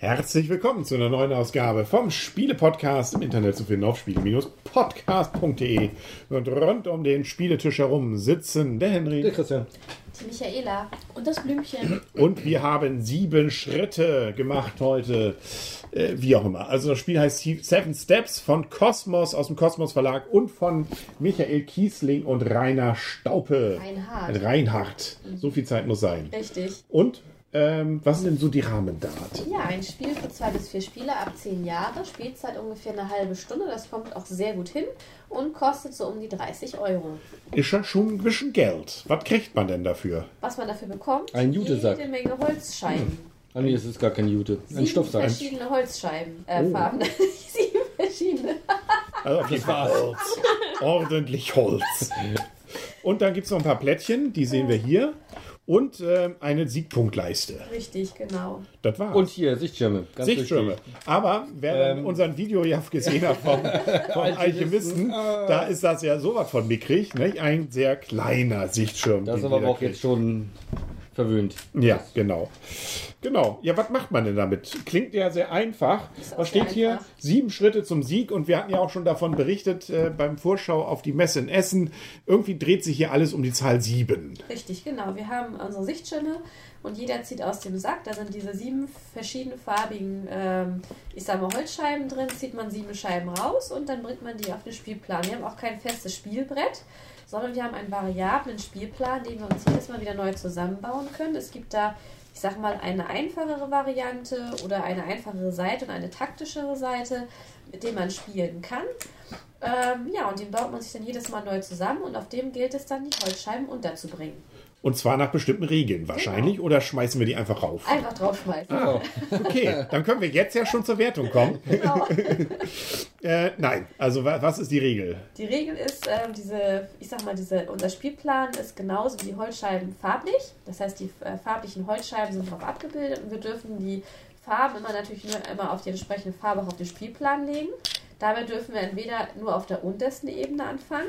Herzlich willkommen zu einer neuen Ausgabe vom Spiele-Podcast im Internet zu finden auf spiele-podcast.de. Und rund um den Spieletisch herum sitzen der Henry. Der Christian. Die Michaela und das Blümchen. Und wir haben sieben Schritte gemacht heute. Äh, wie auch immer. Also das Spiel heißt Seven Steps von Kosmos aus dem Kosmos Verlag und von Michael Kiesling und Rainer Staupe. Reinhard. Reinhardt. So viel Zeit muss sein. Richtig. Und ähm, was sind denn so die Rahmendaten? Ja, ein Spiel für zwei bis vier Spieler ab zehn Jahre. Spielzeit ungefähr eine halbe Stunde. Das kommt auch sehr gut hin und kostet so um die 30 Euro. Ist ja schon ein bisschen Geld. Was kriegt man denn dafür? Was man dafür bekommt? Ein Jutesack. Jede Menge Holzscheiben. Ah nee, es ist gar kein Jute. Ein Sieben Stoffsack. verschiedene Holzscheiben. Äh, Oh. Farben. Sieben verschiedene. Also auf jeden Fall Holz. Ordentlich Holz. Und dann gibt es noch ein paar Plättchen, die sehen wir hier. Und ähm, eine Siegpunktleiste. Richtig, genau. Das war's. Und hier, Sichtschirme. Ganz Sichtschirme. wichtig. Aber wer dann Ähm. unseren Video ja gesehen hat vom, vom Alchemisten, da ist das ja sowas von mickrig. Ne? Ein sehr kleiner Sichtschirm. Das ist aber auch kriegt. jetzt schon verwöhnt. Ja, genau. Genau. Ja, was macht man denn damit? Klingt ja sehr einfach. Was steht sehr hier? einfach. Sieben Schritte zum Sieg. Und wir hatten ja auch schon davon berichtet äh, beim Vorschau auf die Messe in Essen. Irgendwie dreht sich hier alles um die Zahl sieben. Richtig, genau. Wir haben unsere Sichtschirme und jeder zieht aus dem Sack. Da sind diese sieben verschiedenfarbigen, ähm, ich sag mal, Holzscheiben drin. Zieht man sieben Scheiben raus und dann bringt man die auf den Spielplan. Wir haben auch kein festes Spielbrett, sondern wir haben einen variablen Spielplan, den wir uns jedes Mal wieder neu zusammenbauen können. Es gibt da, ich sag mal, eine einfachere Variante oder eine einfachere Seite und eine taktischere Seite, mit dem man spielen kann. Ähm, ja, und den baut man sich dann jedes Mal neu zusammen und auf dem gilt es dann, die Holzscheiben unterzubringen. Und zwar nach bestimmten Regeln wahrscheinlich. Oder schmeißen wir die einfach rauf? Einfach draufschmeißen. Ah, okay. Dann können wir jetzt ja schon zur Wertung kommen. Genau. Äh, nein. Also wa- was ist die Regel? Die Regel ist, ähm, diese, ich sag mal, diese, unser Spielplan ist genauso wie die Holzscheiben farblich. Das heißt, die äh, farblichen Holzscheiben sind drauf abgebildet und wir dürfen die Farben immer natürlich nur immer auf die entsprechende Farbe auch auf den Spielplan legen. Dabei dürfen wir entweder nur auf der untersten Ebene anfangen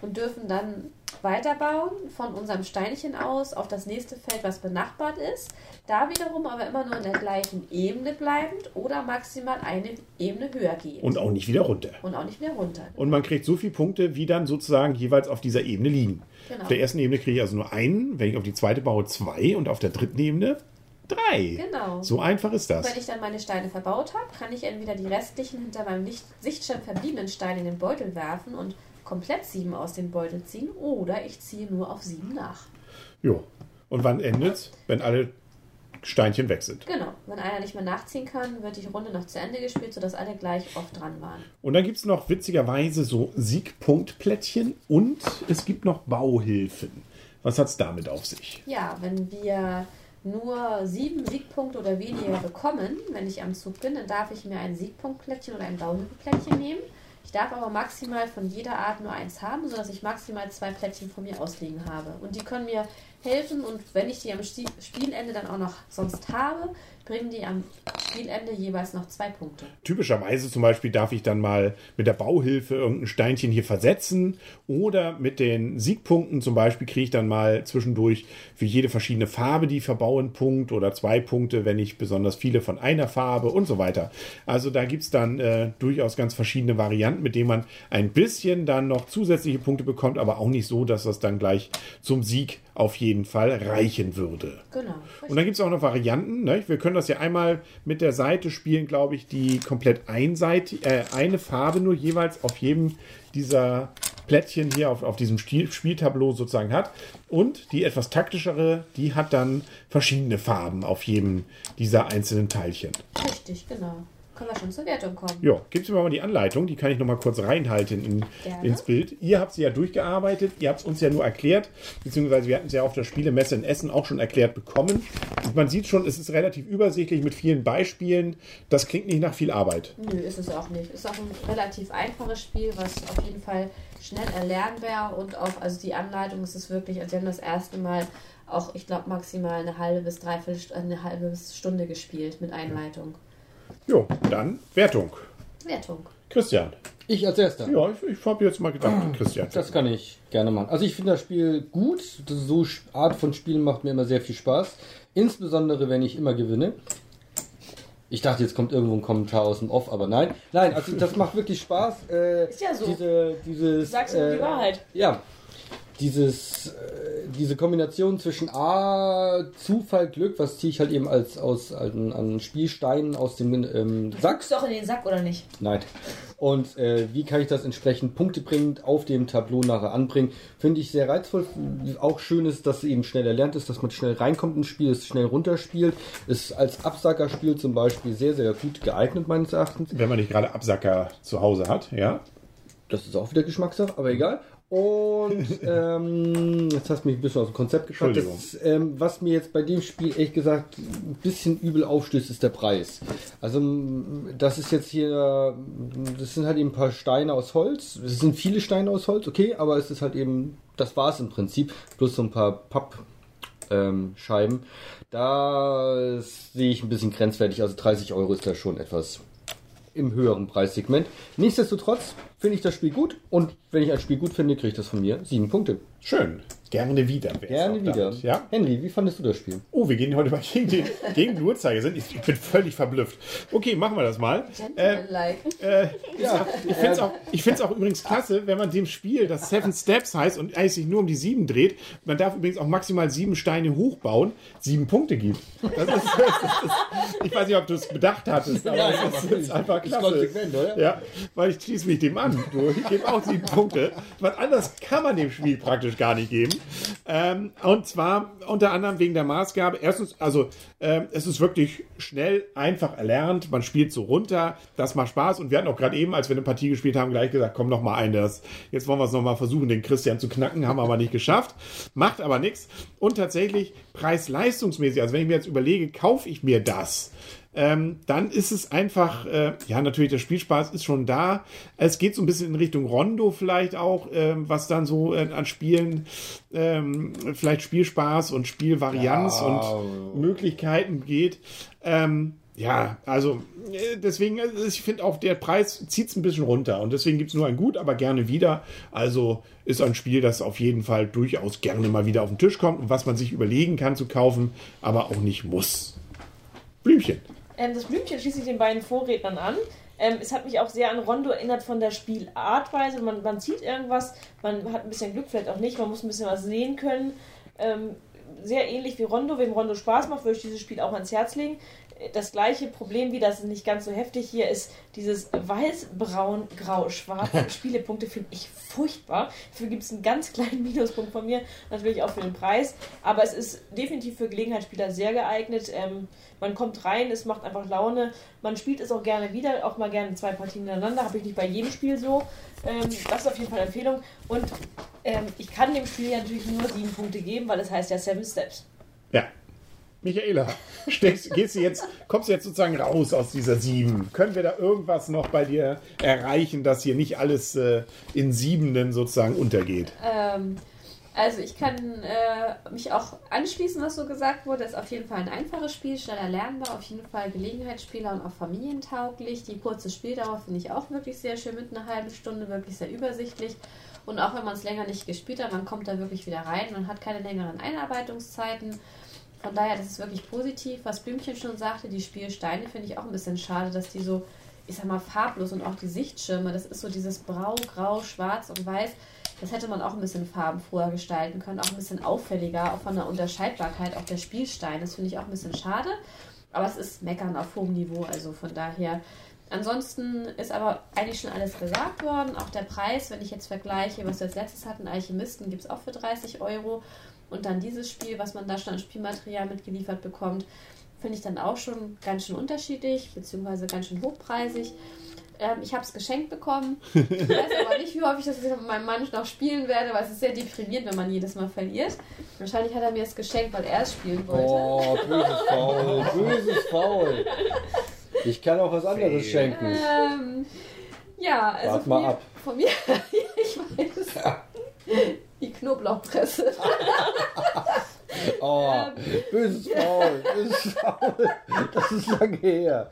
und dürfen dann weiterbauen von unserem Steinchen aus auf das nächste Feld, was benachbart ist. Da wiederum aber immer nur in der gleichen Ebene bleibend oder maximal eine Ebene höher gehen. Und auch nicht wieder runter. und auch nicht mehr runter. Und man kriegt so viele Punkte, wie dann sozusagen jeweils auf dieser Ebene liegen. Genau. Auf der ersten Ebene kriege ich also nur einen, wenn ich auf die zweite baue zwei und auf der dritten Ebene drei. Genau. So einfach ist das. Wenn ich dann meine Steine verbaut habe, kann ich entweder die restlichen hinter meinem Sichtschirm verbliebenen Steine in den Beutel werfen und komplett sieben aus dem Beutel ziehen oder ich ziehe nur auf sieben nach. Jo. Und wann endet's? Wenn alle Steinchen weg sind. Genau. Wenn einer nicht mehr nachziehen kann, wird die Runde noch zu Ende gespielt, sodass alle gleich oft dran waren. Und dann gibt es noch witzigerweise so Siegpunktplättchen und es gibt noch Bauhilfen. Was hat's damit auf sich? Ja, wenn wir nur sieben Siegpunkte oder weniger bekommen, wenn ich am Zug bin, dann darf ich mir ein Siegpunktplättchen oder ein Baumhilfeplättchen nehmen. Ich darf aber maximal von jeder Art nur eins haben, sodass ich maximal zwei Plättchen von mir ausliegen habe. Und die können mir helfen und wenn ich die am Spielende dann auch noch sonst habe, bringen die am Spielende jeweils noch zwei Punkte. Typischerweise zum Beispiel darf ich dann mal mit der Bauhilfe irgendein Steinchen hier versetzen oder mit den Siegpunkten zum Beispiel kriege ich dann mal zwischendurch für jede verschiedene Farbe, die ich verbaue, einen Punkt oder zwei Punkte, wenn ich besonders viele von einer Farbe und so weiter. Also da gibt es dann äh, durchaus ganz verschiedene Varianten, mit denen man ein bisschen dann noch zusätzliche Punkte bekommt, aber auch nicht so, dass das dann gleich zum Sieg auf jeden Fall reichen würde. Genau. Und dann gibt es auch noch Varianten. Ne? Wir können das ja einmal mit der Seite spielen, glaube ich, die komplett einseitig, äh, eine Farbe nur jeweils auf jedem dieser Plättchen hier auf, auf diesem Stil, Spieltableau sozusagen hat. Und die etwas taktischere, die hat dann verschiedene Farben auf jedem dieser einzelnen Teilchen. Richtig, genau. Können wir schon zur Wertung kommen. Ja, gibst du mir mal die Anleitung, die kann ich noch mal kurz reinhalten in, ins Bild. Ihr habt sie ja durchgearbeitet, ihr habt es uns ja nur erklärt, beziehungsweise wir hatten es ja auf der Spielemesse in Essen auch schon erklärt bekommen. Und man sieht schon, es ist relativ übersichtlich mit vielen Beispielen. Das klingt nicht nach viel Arbeit. Nö, ist es auch nicht. Ist auch ein relativ einfaches Spiel, was auf jeden Fall schnell erlernbar und auch, also die Anleitung ist es wirklich, also wir haben das erste Mal auch, ich glaube, maximal eine halbe bis dreiviertel eine halbe bis Stunde gespielt mit Einleitung. Jo, dann Wertung. Wertung. Christian. Ich als erster. Ja, ich, ich habe jetzt mal gedacht, Christian. Das kann ich gerne machen. Also ich finde das Spiel gut. Das so Art von Spielen macht mir immer sehr viel Spaß. Insbesondere, wenn ich immer gewinne. Ich dachte, jetzt kommt irgendwo ein Kommentar aus dem Off, aber nein. Nein, also das macht wirklich Spaß. Äh, Ist ja so. Diese, dieses, Du sagst nur die äh, Wahrheit. Ja. Dieses, äh, diese Kombination zwischen A, Zufall, Glück, was ziehe ich halt eben als aus an, an Spielsteinen aus dem ähm, Sack. Guckst doch in den Sack oder nicht? Nein. Und äh, wie kann ich das entsprechend punktebringend auf dem Tableau nachher anbringen? Finde ich sehr reizvoll. Auch schön ist, dass es eben schnell erlernt ist, dass man schnell reinkommt ins Spiel, es schnell runterspielt. Ist als Absackerspiel zum Beispiel sehr, sehr gut geeignet, meines Erachtens. Wenn man nicht gerade Absacker zu Hause hat, ja. Das ist auch wieder Geschmackssache, aber egal. Und ähm, jetzt hast du mich ein bisschen aus dem Konzept gebracht. Ähm, was mir jetzt bei dem Spiel ehrlich gesagt ein bisschen übel aufstößt, ist der Preis. Also das ist jetzt hier, das sind halt eben ein paar Steine aus Holz. Es sind viele Steine aus Holz, okay, aber es ist halt eben, das war es im Prinzip, plus so ein paar Papp. Ähm, Scheiben. Da sehe ich ein bisschen grenzwertig. Also 30 Euro ist da schon etwas im höheren Preissegment. Nichtsdestotrotz finde ich das Spiel gut und wenn ich ein Spiel gut finde, kriege ich das von mir sieben Punkte. Schön. Gerne wieder. Gerne wieder. damit, Ja. Henry, wie fandest du das Spiel? Oh, wir gehen heute mal gegen den, gegen den Uhrzeigersinn. Ich, ich bin völlig verblüfft. Okay, machen wir das mal. Äh, äh, ich finde es auch, ich auch übrigens klasse, wenn man dem Spiel, das Seven Steps heißt und eigentlich sich nur um die sieben dreht, man darf übrigens auch maximal sieben Steine hochbauen, sieben Punkte gibt. Das ist, das ist, ich weiß nicht, ob du es bedacht hattest, aber es ist, ist einfach Ist klasse. konsequent, oder? Ja, weil ich schließe mich dem an. Du, ich gebe auch sieben Punkte. Was anderes kann man dem Spiel praktisch gar nicht geben. Ähm, und zwar unter anderem wegen der Maßgabe. Erstens, also ähm, es ist wirklich schnell, einfach erlernt. Man spielt so runter. Das macht Spaß. Und wir hatten auch gerade eben, als wir eine Partie gespielt haben, gleich gesagt, komm noch mal ein. Das, jetzt wollen wir es noch mal versuchen, den Christian zu knacken. Haben wir aber nicht geschafft. Macht aber nichts. Und tatsächlich preis-leistungsmäßig. Also wenn ich mir jetzt überlege, kaufe ich mir das? Ähm, dann ist es einfach, äh, ja, natürlich, der Spielspaß ist schon da. Es geht so ein bisschen in Richtung Rondo vielleicht auch, ähm, was dann so äh, an Spielen, ähm, vielleicht Spielspaß und Spielvarianz Ja. und Möglichkeiten geht. Ähm, ja, also äh, deswegen, äh, ich finde auch, der Preis zieht es ein bisschen runter und deswegen gibt es nur ein Gut, aber gerne wieder. Also ist ein Spiel, das auf jeden Fall durchaus gerne mal wieder auf den Tisch kommt und was man sich überlegen kann zu kaufen, aber auch nicht muss. Blümchen. Ähm, das Blümchen schließt sich den beiden Vorrednern an. Ähm, es hat mich auch sehr an Rondo erinnert von der Spielartweise. Man, man sieht irgendwas, man hat ein bisschen Glück, vielleicht auch nicht, man muss ein bisschen was sehen können. Ähm, sehr ähnlich wie Rondo, wem Rondo Spaß macht, würde ich dieses Spiel auch ans Herz legen. Das gleiche Problem wie das ist nicht ganz so heftig hier ist dieses weiß, braun, grau, schwarz Spielepunkte finde ich furchtbar. Dafür gibt es einen ganz kleinen Minuspunkt von mir, natürlich auch für den Preis. Aber es ist definitiv für Gelegenheitsspieler sehr geeignet. Ähm, man kommt rein, es macht einfach Laune. Man spielt es auch gerne wieder, auch mal gerne zwei Partien ineinander. Habe ich nicht bei jedem Spiel so. Ähm, das ist auf jeden Fall eine Empfehlung. Und ähm, ich kann dem Spiel ja natürlich nur sieben Punkte geben, weil es heißt ja Seven Steps. Ja. Michaela, steckst, gehst du jetzt, kommst du jetzt sozusagen raus aus dieser sieben? Können wir da irgendwas noch bei dir erreichen, dass hier nicht alles äh, in Siebenden sozusagen untergeht? Ähm, also ich kann äh, mich auch anschließen, was so gesagt wurde. Ist auf jeden Fall ein einfaches Spiel, schnell erlernbar, auf jeden Fall Gelegenheitsspieler und auch familientauglich. Die kurze Spieldauer finde ich auch wirklich sehr schön mit einer halben Stunde, wirklich sehr übersichtlich. Und auch wenn man es länger nicht gespielt hat, man kommt da wirklich wieder rein. Man hat keine längeren Einarbeitungszeiten. Von daher, das ist wirklich positiv. Was Blümchen schon sagte, die Spielsteine finde ich auch ein bisschen schade, dass die so, ich sag mal, farblos und auch die Sichtschirme, das ist so dieses Brau, Grau, Schwarz und Weiß. Das hätte man auch ein bisschen farbenfroher gestalten können, auch ein bisschen auffälliger, auch von der Unterscheidbarkeit auch der Spielsteine. Das finde ich auch ein bisschen schade. Aber es ist Meckern auf hohem Niveau, also von daher. Ansonsten ist aber eigentlich schon alles gesagt worden. Auch der Preis, wenn ich jetzt vergleiche, was wir als letztes hatten, Alchemisten gibt es auch für 30 Euro. Und dann dieses Spiel, was man da schon an Spielmaterial mitgeliefert bekommt, finde ich dann auch schon ganz schön unterschiedlich, beziehungsweise ganz schön hochpreisig. Ähm, ich habe es geschenkt bekommen. Ich weiß aber nicht, wie häufig ich das mit meinem Mann noch spielen werde, weil es ist sehr deprimierend, wenn man jedes Mal verliert. Wahrscheinlich hat er mir es geschenkt, weil er es spielen wollte. Oh, böses Faul, böses Faul. Ich kann auch was anderes schenken. Ähm, ja, also Wart von mal mir, ab. von mir, ich weiß. Die Knoblauchpresse. Oh, Ähm. böses Faul, böses Faul. Das ist lange her.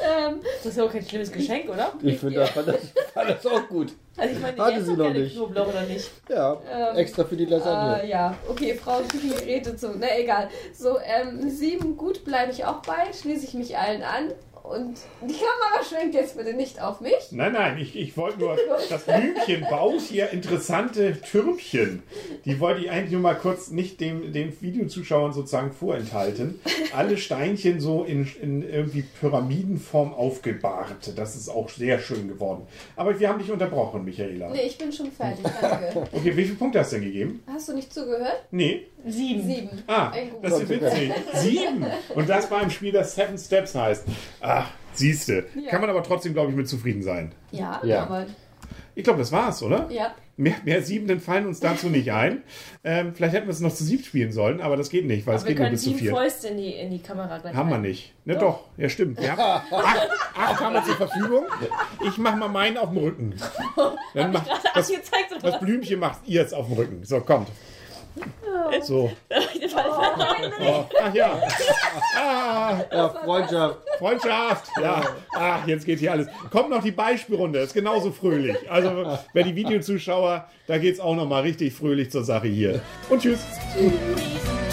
Ähm, Das ist ja auch kein schlimmes Geschenk, oder? Ich finde, das, fand das, fand das auch gut. Also ich meine, Hatte sie noch nicht. Knoblauch oder nicht? Ja, Ähm, extra für die Lasagne. äh, ja, okay, Frauen Küchengeräte zu. Na egal. So, ähm, sieben, gut, bleibe ich auch bei, schließe ich mich allen an. Und die Kamera schwenkt jetzt bitte nicht auf mich. Nein, nein, ich, ich wollte nur, das Blümchen baut hier interessante Türmchen. Die wollte ich eigentlich nur mal kurz nicht dem, den Videozuschauern sozusagen vorenthalten. Alle Steinchen so in, in irgendwie Pyramidenform aufgebahrt. Das ist auch sehr schön geworden. Aber wir haben dich unterbrochen, Michaela. Nee, ich bin schon fertig, danke. Okay, wie viele Punkte hast du denn gegeben? Hast du nicht zugehört? Nee. Sieben. Sieben. Ah, das ist witzig. Sieben. Und das bei einem Spiel, das Seven Steps heißt. Ach, siehste. Ja. Kann man aber trotzdem, glaube ich, mit zufrieden sein. Ja, Ja. aber. Ich glaube, das war's, oder? Ja. Mehr, mehr Siebenden fallen uns dazu nicht ein. Ähm, vielleicht hätten wir es noch zu siebt spielen sollen, aber das geht nicht, weil es Aber wir geht nur bis zu vier. Fäuste in die, in die Kamera gleich Haben wir nicht. Ne, doch. Ja, stimmt. Wir haben acht, acht haben wir zur Verfügung. Ich mache mal meinen auf dem Rücken. Dann macht Ach, das, das Blümchen macht ihr jetzt auf dem Rücken. So, kommt. So. Oh, ach ja. Ah, Ja, Freundschaft. Freundschaft. Ja. Ach, jetzt geht hier alles. Kommt noch die Beispielrunde. Ist genauso fröhlich. Also, wer die Videozuschauer, da geht's auch noch mal richtig fröhlich zur Sache hier. Und tschüss. Tschüss.